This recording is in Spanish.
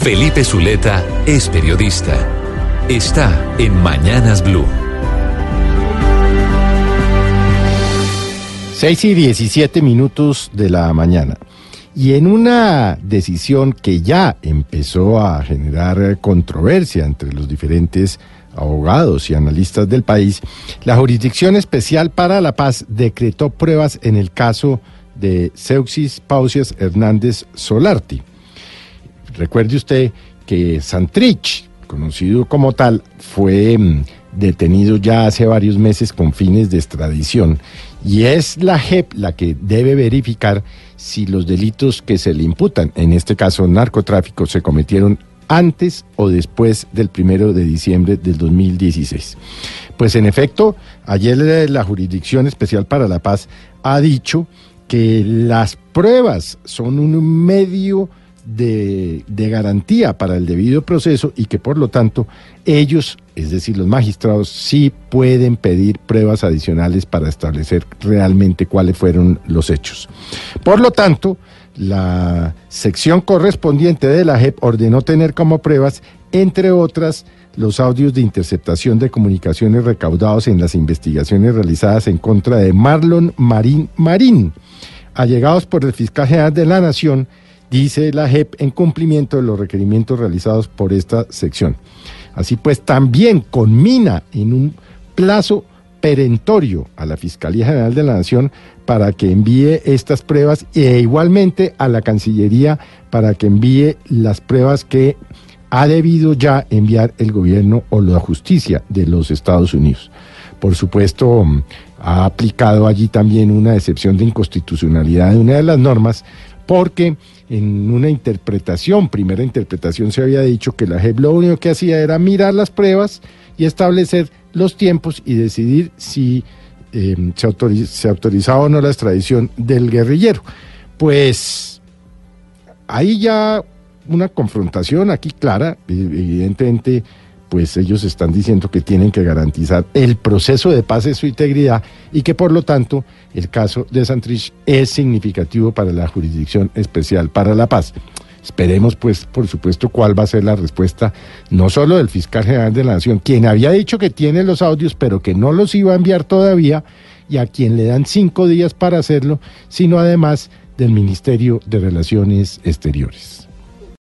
Felipe Zuleta es periodista. Está en Mañanas Blue. 6 y 17 minutos de la mañana. Y en una decisión que ya empezó a generar controversia entre los diferentes abogados y analistas del país, la Jurisdicción Especial para la Paz decretó pruebas en el caso de Seuxis Pausias Hernández Solarti. Recuerde usted que Santrich, conocido como tal, fue mm, detenido ya hace varios meses con fines de extradición y es la JEP la que debe verificar si los delitos que se le imputan, en este caso narcotráfico, se cometieron antes o después del primero de diciembre del 2016. Pues en efecto, ayer la Jurisdicción Especial para la Paz ha dicho que las pruebas son un medio de, garantía para el debido proceso y que por lo tanto ellos, es decir, los magistrados, sí pueden pedir pruebas adicionales para establecer realmente cuáles fueron los hechos. Por lo tanto, la sección correspondiente de la JEP ordenó tener como pruebas, entre otras, los audios de interceptación de comunicaciones recaudados en las investigaciones realizadas en contra de Marlon Marín Marín, allegados por el fiscal general de la Nación, dice la JEP en cumplimiento de los requerimientos realizados por esta sección. Así pues, también conmina en un plazo perentorio a la Fiscalía General de la Nación para que envíe estas pruebas e igualmente a la Cancillería para que envíe las pruebas que ha debido ya enviar el gobierno o la justicia de los Estados Unidos. Por supuesto, ha aplicado allí también una excepción de inconstitucionalidad de una de las normas porque en una interpretación, primera interpretación, se había dicho que la JEP lo único que hacía era mirar las pruebas y establecer los tiempos y decidir si eh, se, se autorizaba o no la extradición del guerrillero. Pues hay ya una confrontación aquí clara, evidentemente pues ellos están diciendo que tienen que garantizar el proceso de paz en su integridad y que por lo tanto el caso de Santrich es significativo para la Jurisdicción Especial para la Paz. Esperemos, pues, por supuesto, cuál va a ser la respuesta, no solo del fiscal general de la Nación, quien había dicho que tiene los audios, pero que no los iba a enviar todavía, y a quien le dan cinco días para hacerlo, sino además del Ministerio de Relaciones Exteriores.